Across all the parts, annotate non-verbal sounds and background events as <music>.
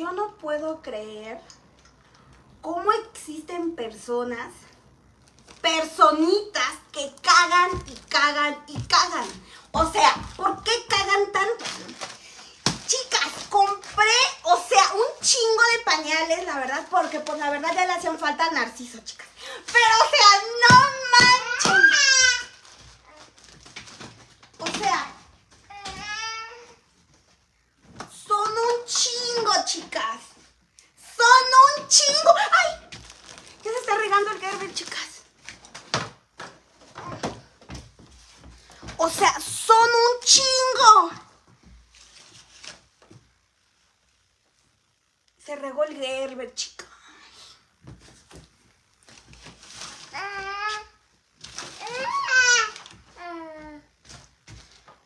Yo no puedo creer cómo existen personas, personitas que cagan y cagan y cagan. O sea, ¿por qué cagan tanto? Chicas, compré, o sea, un chingo de pañales, la verdad, porque pues la verdad ya le hacían falta Narciso, chicas. Pero, o sea, no manchen. O sea, son un chingo, chicas. Son un chingo. ¡Ay! Ya se está regando el Gerber, chicas. O sea, son un chingo. Se regó el Gerber, chicas.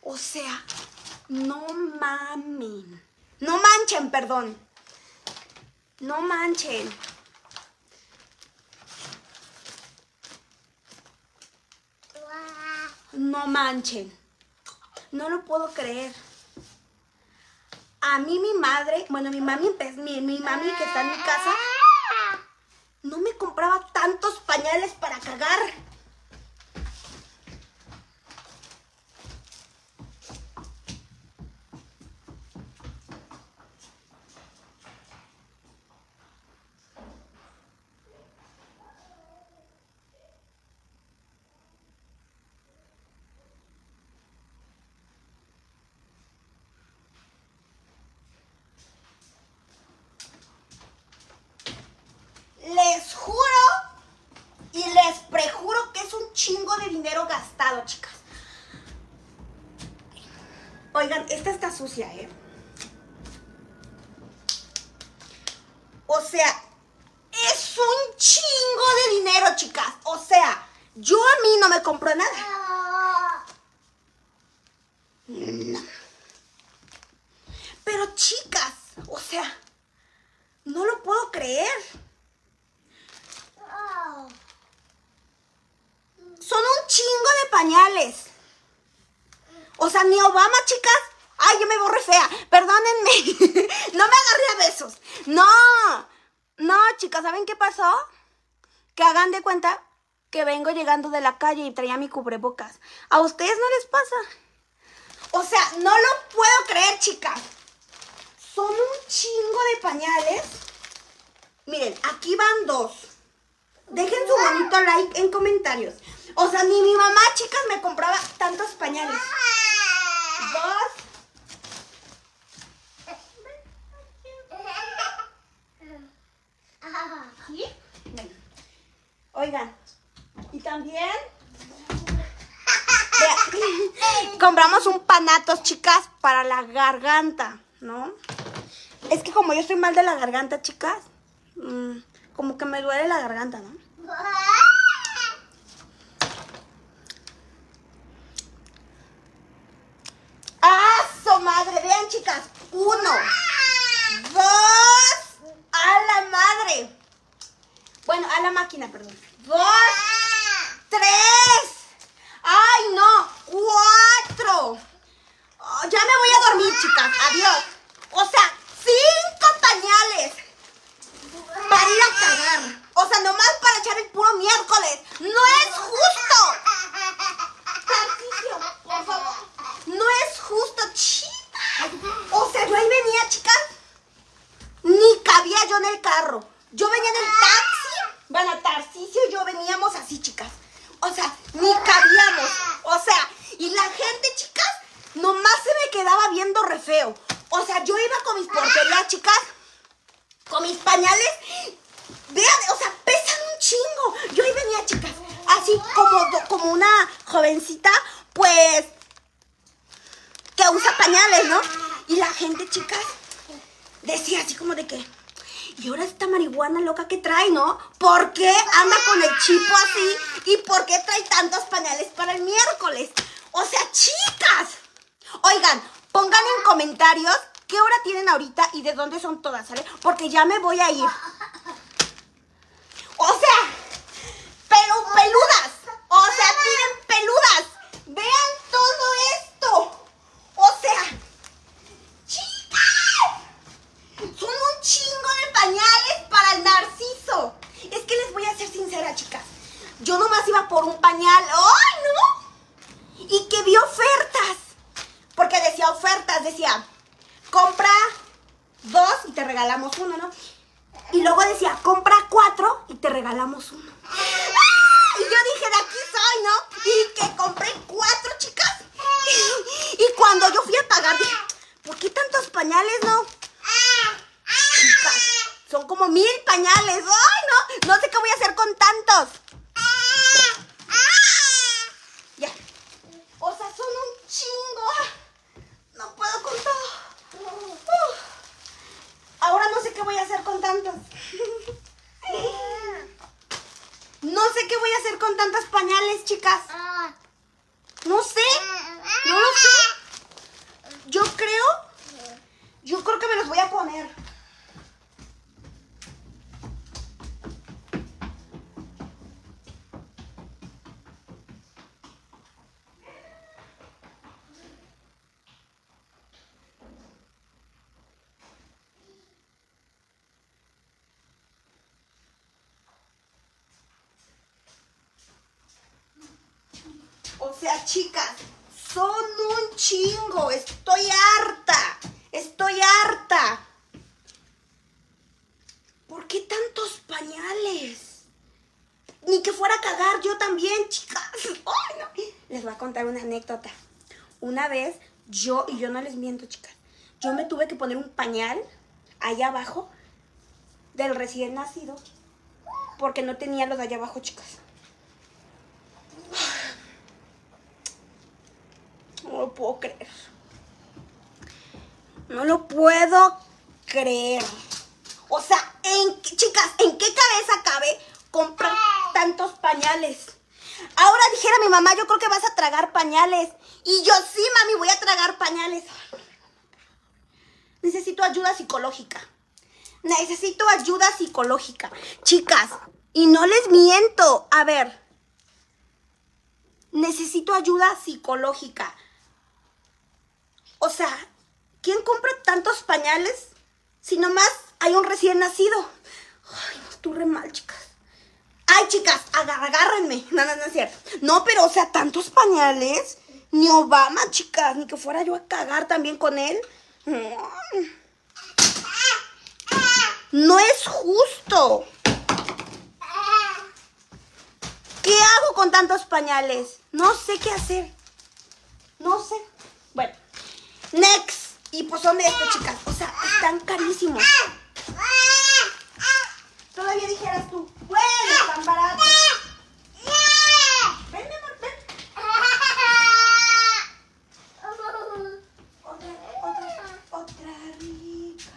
O sea, no mamen. No manchen, perdón. No manchen. No manchen. No lo puedo creer. A mí mi madre, bueno, mi mami, mi, mi mami que está en mi casa, no me compraba tantos pañales para cagar. Les juro y les prejuro que es un chingo de dinero gastado, chicas. Oigan, esta está sucia, ¿eh? O sea, es un chingo de dinero, chicas. O sea, yo a mí no me compro nada. Pero chicas, o sea, no lo puedo creer. Son un chingo de pañales. O sea, ni Obama, chicas. Ay, yo me borré fea. Perdónenme. <laughs> no me agarré a besos. No. No, chicas, ¿saben qué pasó? Que hagan de cuenta que vengo llegando de la calle y traía mi cubrebocas. ¿A ustedes no les pasa? O sea, no lo puedo creer, chicas. Son un chingo de pañales. Miren, aquí van dos. Dejen su bonito like en comentarios. O sea, ni mi mamá, chicas, me compraba tantos pañales. Dos. ¿Sí? Oigan, y también <laughs> compramos un panatos, chicas, para la garganta, ¿no? Es que como yo estoy mal de la garganta, chicas, mm, como que me duele la garganta, ¿no? ¡Ah, su madre! Vean, chicas. Uno, dos, a la madre. Bueno, a la máquina, Dos, tres. ¡Ay, no! ¡Cuatro! Oh, ya me voy a dormir, chicas. Adiós. O sea, cinco pañales para ir a cagar. O sea, nomás para echar el puro miércoles. ¡No es justo! Tarcisio, por favor. No es justo, chicas. O sea, yo ahí venía, chicas. Ni cabía yo en el carro. Yo venía en el taxi. Bueno, Tarcisio y yo veníamos así, chicas. O sea, ni cabíamos. O sea, y la gente, chicas, nomás se me quedaba viendo re feo. O sea, yo iba con mis porquerías, chicas, con mis pañales. Vean, o sea, pesan un chingo. Yo ahí venía, chicas, así como, como una jovencita, pues, que usa pañales, ¿no? Y la gente, chicas, decía así como de que, Y ahora esta marihuana loca que trae, ¿no? ¿Por qué anda con el chipo así? ¿Y por qué trae tantos pañales para el miércoles? O sea, chicas. Oigan, pongan en comentarios qué hora tienen ahorita y de dónde son todas, ¿sale? Porque ya me voy a ir. O sea, pero peludas. O sea, miren, peludas. Vean todo esto. O sea, chicas. Son un chingo de pañales para el narciso. Es que les voy a ser sincera, chicas. Yo nomás iba por un pañal. ¡Ay, no! Y que vi ofertas. Porque decía ofertas, decía, compra dos y te regalamos uno, ¿no? Y luego decía, compra cuatro y te regalamos uno. ¡Ah! Y yo dije, de aquí soy, ¿no? Y que compré cuatro, chicas. Y cuando yo fui a pagar, dije, ¿por qué tantos pañales, no? Chicas, son como mil pañales. ¡Ay, no! No sé qué voy a hacer con tantos. Ya. O sea, son un chingo. No puedo con todo. Uf. Ahora no sé qué voy a hacer con tantos. No sé qué voy a hacer con tantos pañales, chicas. No sé. No lo sé. Yo creo. Yo creo que me los voy a poner. O sea, chicas, son un chingo. Estoy harta. Estoy harta. ¿Por qué tantos pañales? Ni que fuera a cagar yo también, chicas. <laughs> No. Les voy a contar una anécdota. Una vez, yo, y yo no les miento, chicas, yo me tuve que poner un pañal allá abajo del recién nacido porque no tenía los de allá abajo, chicas. Puedo creer. No lo puedo creer. O sea, en, chicas, ¿en qué cabeza cabe comprar tantos pañales? Ahora dijera mi mamá, yo creo que vas a tragar pañales. Y yo sí, mami, voy a tragar pañales. Necesito ayuda psicológica. Necesito ayuda psicológica. Chicas, y no les miento. A ver. Necesito ayuda psicológica. O sea, ¿quién compra tantos pañales si nomás hay un recién nacido? Ay, no, estuve mal, chicas. Ay, chicas, agárrenme. No, no, no es cierto. No, pero, o sea, tantos pañales. Ni Obama, chicas, ni que fuera yo a cagar también con él. No es justo. ¿Qué hago con tantos pañales? No sé qué hacer. No sé. Bueno, next. Y pues son estos, chicas. O sea, están carísimos. Todavía dijeras tú, bueno, están baratos. Ven, mi amor, ven. Otra, otra, otra rica.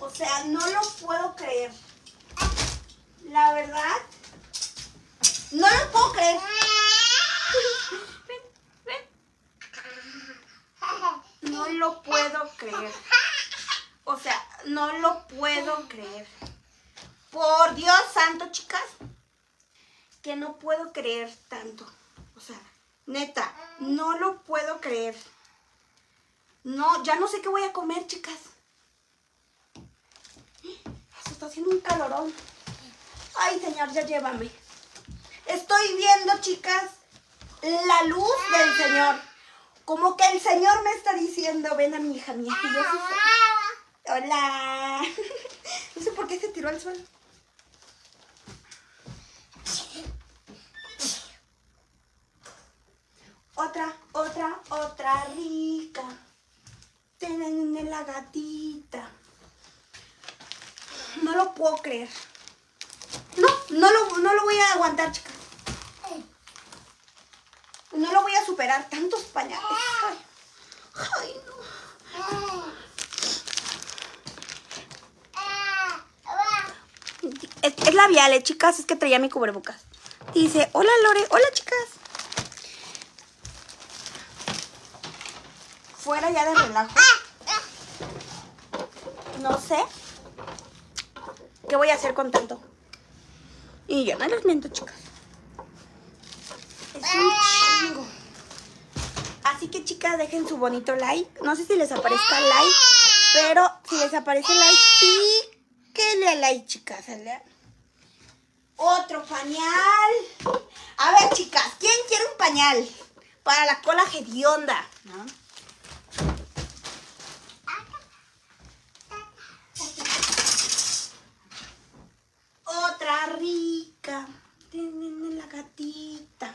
O sea, no lo puedo creer. La verdad, no lo puedo creer. No lo puedo creer. O sea, no lo puedo creer. Por Dios santo, chicas, que no puedo creer tanto. O sea, neta, no lo puedo creer. No, ya no sé qué voy a comer, chicas. Está haciendo un calorón. Ay, señor, ya llévame. Estoy viendo, chicas, la luz del Señor. Como que el Señor me está diciendo, ven a mi hija mía. Y yo. Hola. <laughs> No sé por qué se tiró al suelo. Otra, otra, otra rica. Tienen la gatita. No lo puedo creer. No, No lo, no lo voy a aguantar, chicas. No lo voy a superar. Tantos pañales. Ay, ay no. Es, es labial, eh, chicas. Es que traía mi cubrebocas. Dice, hola Lore, hola chicas. Fuera ya de relajo. No sé. ¿Qué voy a hacer con tanto? Y yo no les miento, chicas. Es un chingo. Así que chicas, dejen su bonito like. No sé si les aparezca like, pero si les aparece like, píquenle like, chicas. Otro pañal. A ver, chicas, ¿quién quiere un pañal? Para la cola hedionda. Rica. Tienen la gatita.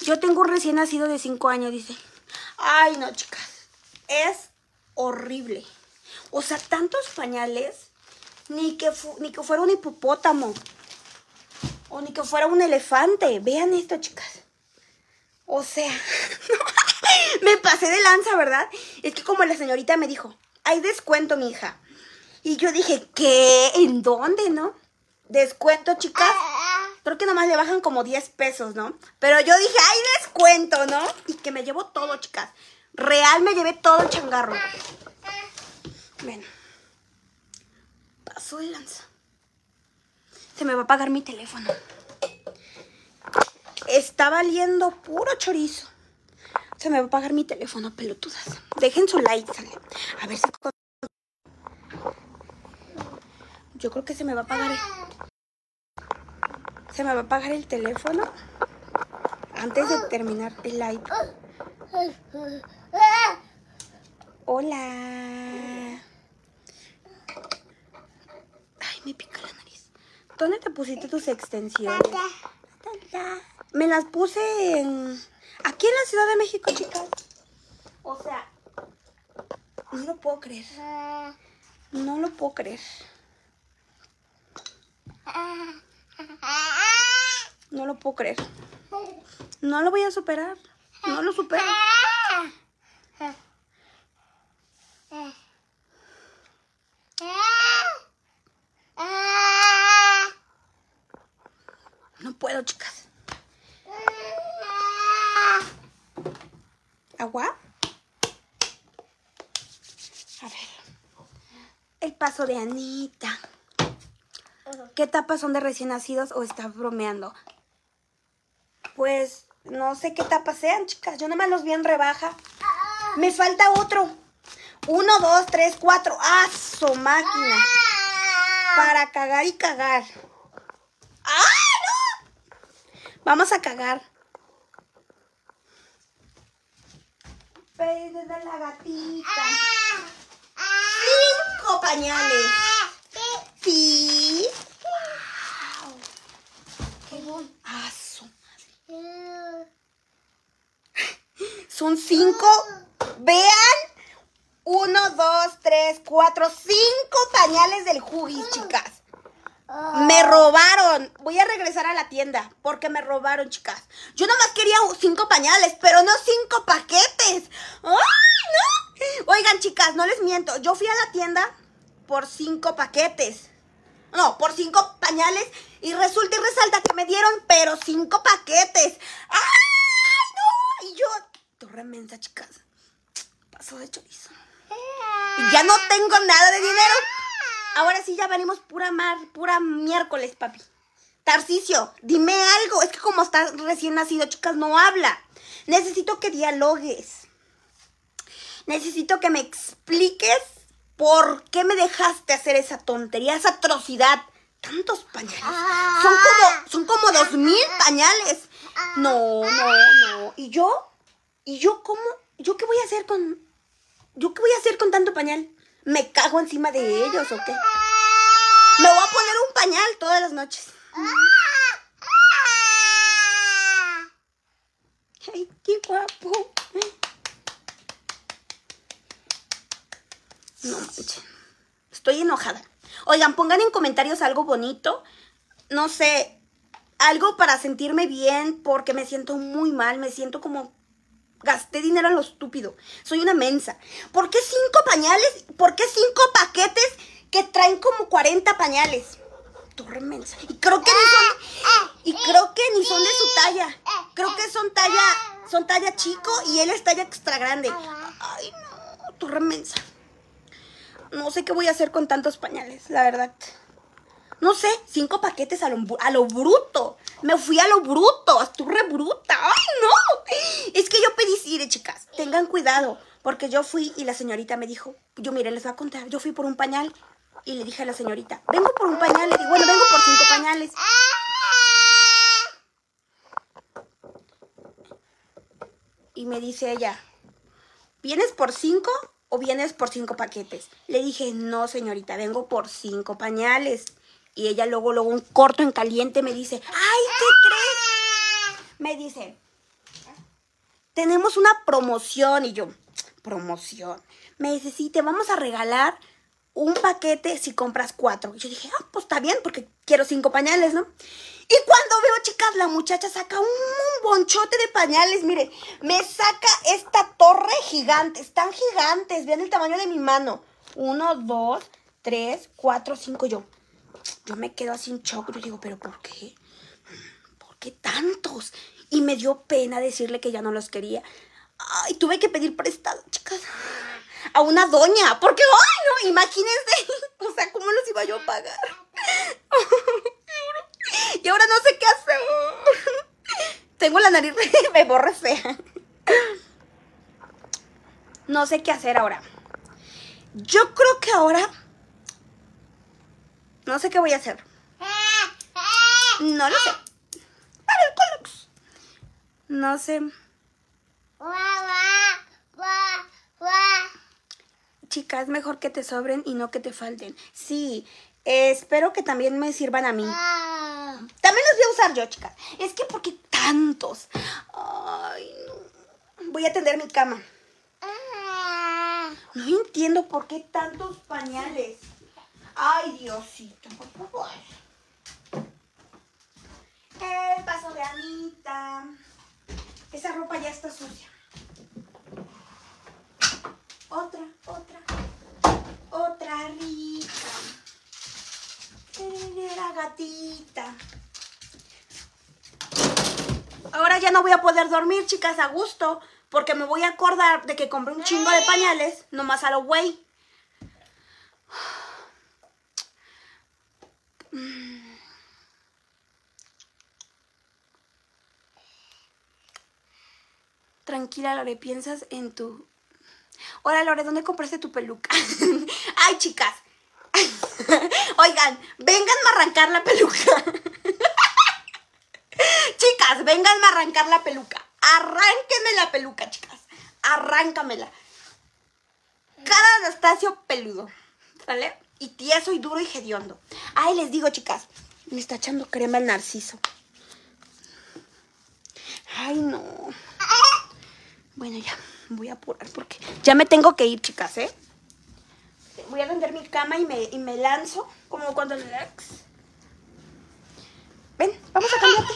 Yo tengo un recién nacido de 5 años, dice. Ay, no, chicas. Es horrible. O sea, tantos pañales. Ni que, ni que fuera un hipopótamo. O ni que fuera un elefante. Vean esto, chicas. O sea, <laughs> me pasé de lanza, ¿verdad? Es que como la señorita me dijo, hay descuento, mi hija. Y yo dije, ¿qué? ¿En dónde, no? Descuento, chicas. Creo que nomás le bajan como 10 pesos, ¿no? Pero yo dije, hay descuento, ¿no? Y que me llevo todo, chicas. Real me llevé todo el changarro. Ven. Paso de lanza. Se me va a apagar mi teléfono. Está valiendo puro chorizo. Se me va a apagar mi teléfono, pelotudas. Dejen su like, sale. A ver si... con- Yo creo que se me va a apagar el... Se me va a apagar el teléfono antes de terminar el live. Hola. Ay, me pica la nariz. ¿Dónde te pusiste tus extensiones? Me las puse en... Aquí en la Ciudad de México, chicas. O sea, no lo puedo creer. No lo puedo creer. No lo puedo creer. No lo voy a superar. No lo supero. No puedo, chicas. ¿Agua? A ver. El paso de Anita. ¿Qué etapas son de recién nacidos o estás bromeando? Pues no sé qué etapas sean, chicas. Yo nomás los vi en rebaja. Me falta otro. Uno, dos, tres, cuatro. ¡Ah, su máquina! Para cagar y cagar. ¡Ah, no! Vamos a cagar. Peines de la gatita. Cinco pañales. Sí. Wow. Qué bon. Ah, su madre. Son cinco. Vean. Uno, dos, tres, cuatro, cinco pañales del Huggies, chicas. Me robaron. Voy a regresar a la tienda porque me robaron, chicas. Yo nomás quería cinco pañales, pero no cinco paquetes. ¡Ay, no! Oigan, chicas, no les miento. Yo fui a la tienda por cinco paquetes. No, por cinco pañales. Y resulta y resalta que me dieron, pero cinco paquetes. ¡Ay, no! Y yo, torre mensa, chicas. Paso de chorizo. Y ya no tengo nada de dinero. Ahora sí ya venimos pura mar, pura miércoles, papi. Tarcicio, dime algo. Es que como estás recién nacido, chicas, no habla. Necesito que dialogues. Necesito que me expliques por qué me dejaste hacer esa tontería, esa atrocidad. Tantos pañales. Son como, son como dos mil pañales. No, no, no. ¿Y yo? ¿Y yo cómo? ¿Yo qué voy a hacer con, ¿Yo qué voy a hacer con tanto pañal? ¿Me cago encima de ellos o qué? Me voy a poner un pañal todas las noches. Ay, qué guapo. No manches. Estoy enojada. Oigan, pongan en comentarios algo bonito. No sé, algo para sentirme bien porque me siento muy mal, me siento como gasté dinero en lo estúpido. Soy una mensa. ¿Por qué cinco pañales? ¿Por qué cinco paquetes que traen como 40 pañales? Torre mensa. Y creo que ni son y creo que ni son de su talla. Creo que son talla son talla chico y él es talla extra grande. Ay, no, torre mensa. No sé qué voy a hacer con tantos pañales, la verdad. No sé, cinco paquetes a lo, a lo bruto. Me fui a lo bruto, estuve re bruta. ¡Ay, no! Es que yo pedí, mire, chicas, tengan cuidado. Porque yo fui y la señorita me dijo, yo mire, les voy a contar, yo fui por un pañal y le dije a la señorita, vengo por un pañal. Le dije, bueno, vengo por cinco pañales. Y me dice ella, ¿vienes por cinco o vienes por cinco paquetes? Le dije, no, señorita, vengo por cinco pañales. Y ella luego, luego, un corto en caliente me dice, ¡ay, qué crees! Me dice, tenemos una promoción. Y yo, promoción. Me dice, sí, te vamos a regalar un paquete si compras cuatro. Y yo dije, ah, pues está bien, porque quiero cinco pañales, ¿no? Y cuando veo, chicas, la muchacha saca un, bonchote de pañales. Mire, me saca esta torre gigante. Están gigantes. Vean el tamaño de mi mano. Uno, dos, tres, cuatro, cinco. Yo, yo me quedo así en shock. Yo digo, ¿pero por qué? ¿Por qué tantos? Y me dio pena decirle que ya no los quería. Ay, tuve que pedir prestado, chicas. A una doña. Porque, ay, no, imagínense. <laughs> O sea, ¿cómo los iba yo a pagar? <laughs> Y ahora no sé qué hacer. Tengo la nariz, <laughs> me borre fea. No sé qué hacer ahora. Yo creo que ahora no sé qué voy a hacer. No lo sé. No sé. Chicas, mejor que te sobren y no que te falten. Sí, espero que también me sirvan a mí. También los voy a usar yo, chicas. Es que, ¿por qué tantos? Ay, no. Voy a tender mi cama. No entiendo por qué tantos pañales. Ay, Diosito. El paso de Anita. Esa ropa ya está sucia. Otra, otra. Otra rica. Era gatita. Ahora ya no voy a poder dormir, chicas, a gusto. Porque me voy a acordar de que compré un chingo de pañales. Nomás a lo güey. Tranquila, Lore, piensas en tu... Hola, Lore, ¿dónde compraste tu peluca? <laughs> Ay, chicas. <laughs> Oigan, vénganme a arrancar la peluca. <laughs> chicas, vénganme a arrancar la peluca. Arránquenme la peluca, chicas. Arráncamela. Cada Anastasio peludo. ¿Sale? y tieso y duro y hediondo. Ay, les digo, chicas, me está echando crema el narciso. Ay, no. Bueno, ya, voy a apurar porque ya me tengo que ir, chicas, ¿eh? Voy a vender mi cama y me, y me lanzo, como cuando el ex. Ven, vamos a cambiarte.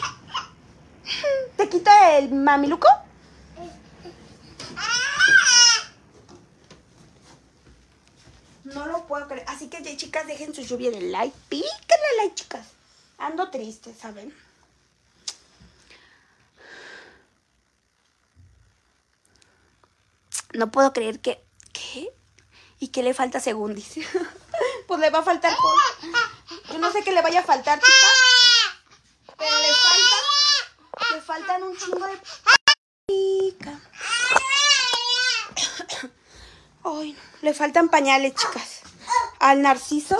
¿Te quita el mamiluco? No lo puedo creer. Así que chicas, dejen su lluvia de like. Píquenle like, chicas. Ando triste, ¿saben? No puedo creer que... ¿Qué? ¿Y qué le falta según dice? <laughs> pues le va a faltar... Yo no sé qué le vaya a faltar, chicas. Pero le falta... Le faltan un chingo de... <coughs> Ay, le faltan pañales, chicas. Al narciso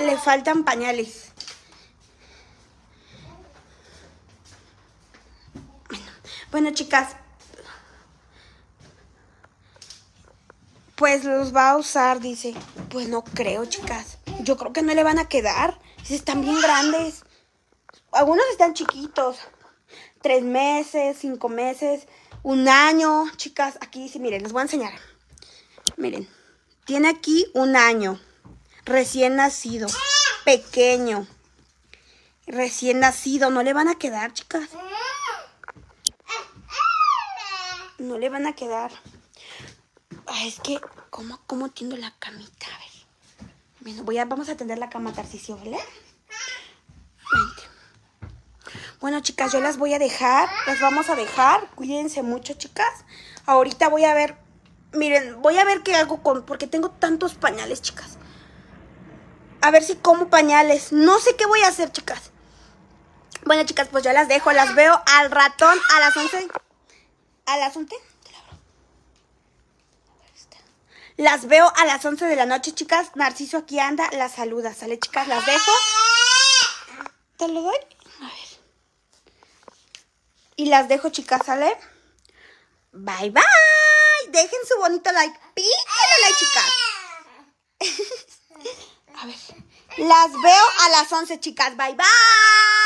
le faltan pañales. Bueno, chicas. Pues los va a usar, dice. Pues no creo, chicas. Yo creo que no le van a quedar. Están bien grandes. Algunos están chiquitos. Tres meses, cinco meses, un año. Chicas, aquí dice, miren, les voy a enseñar. Miren, tiene aquí un año. Recién nacido. Pequeño. Recién nacido. No le van a quedar, chicas. No le van a quedar. Ay, es que, ¿cómo, cómo tiendo la camita? A ver. Bueno, voy a, vamos a tender la cama, Tarcicio, ¿vale? Vente. Bueno, chicas, yo las voy a dejar. Las vamos a dejar. Cuídense mucho, chicas. Ahorita voy a ver. Miren, voy a ver qué hago con. Porque tengo tantos pañales, chicas. A ver si como pañales. No sé qué voy a hacer, chicas. Bueno, chicas, pues yo las dejo. Las veo al ratón a las 11. A las 11. Las veo a las 11 de la noche, chicas. Narciso aquí anda, las saluda. ¿Sale, chicas? Las dejo. ¿Te lo doy? A ver. Y las dejo, chicas, ¿sale? Bye, bye. Dejen su bonito like. Píquenle like, chicas. <laughs> a ver. Las veo a las 11, chicas. Bye, bye.